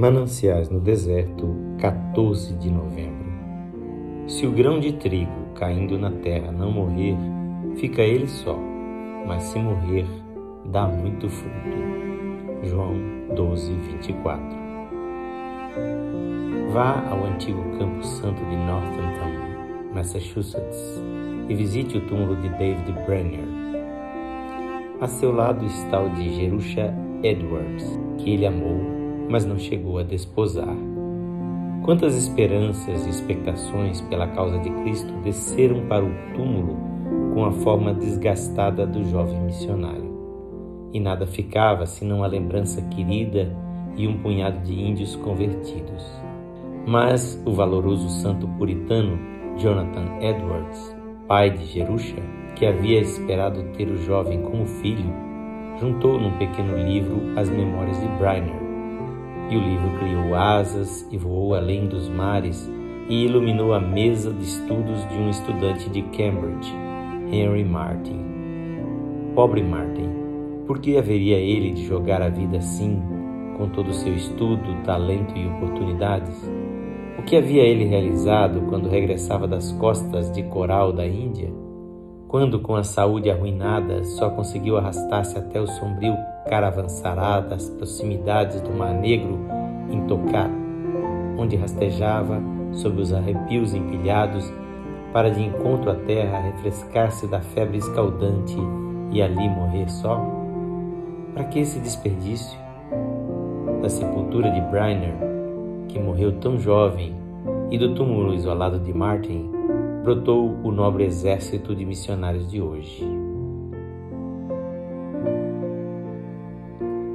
Mananciais no deserto, 14 de novembro. Se o grão de trigo caindo na terra não morrer, fica ele só, mas se morrer, dá muito fruto. João 12, 24. Vá ao antigo Campo Santo de Northampton, Massachusetts, e visite o túmulo de David Brenner. A seu lado está o de Jerusha Edwards, que ele amou mas não chegou a desposar. Quantas esperanças e expectações pela causa de Cristo desceram para o túmulo com a forma desgastada do jovem missionário. E nada ficava senão a lembrança querida e um punhado de índios convertidos. Mas o valoroso santo puritano Jonathan Edwards, pai de Jerusha, que havia esperado ter o jovem como filho, juntou num pequeno livro as memórias de Briner e o livro criou asas e voou além dos mares e iluminou a mesa de estudos de um estudante de Cambridge, Henry Martin. Pobre Martin, por que haveria ele de jogar a vida assim, com todo o seu estudo, talento e oportunidades? O que havia ele realizado quando regressava das costas de coral da Índia? Quando, com a saúde arruinada, só conseguiu arrastar-se até o sombrio caravançará das proximidades do Mar Negro em Tocar, onde rastejava sob os arrepios empilhados para de encontro à terra refrescar-se da febre escaldante e ali morrer só? Para que esse desperdício? Da sepultura de Briner, que morreu tão jovem, e do túmulo isolado de Martin, brotou o nobre exército de missionários de hoje.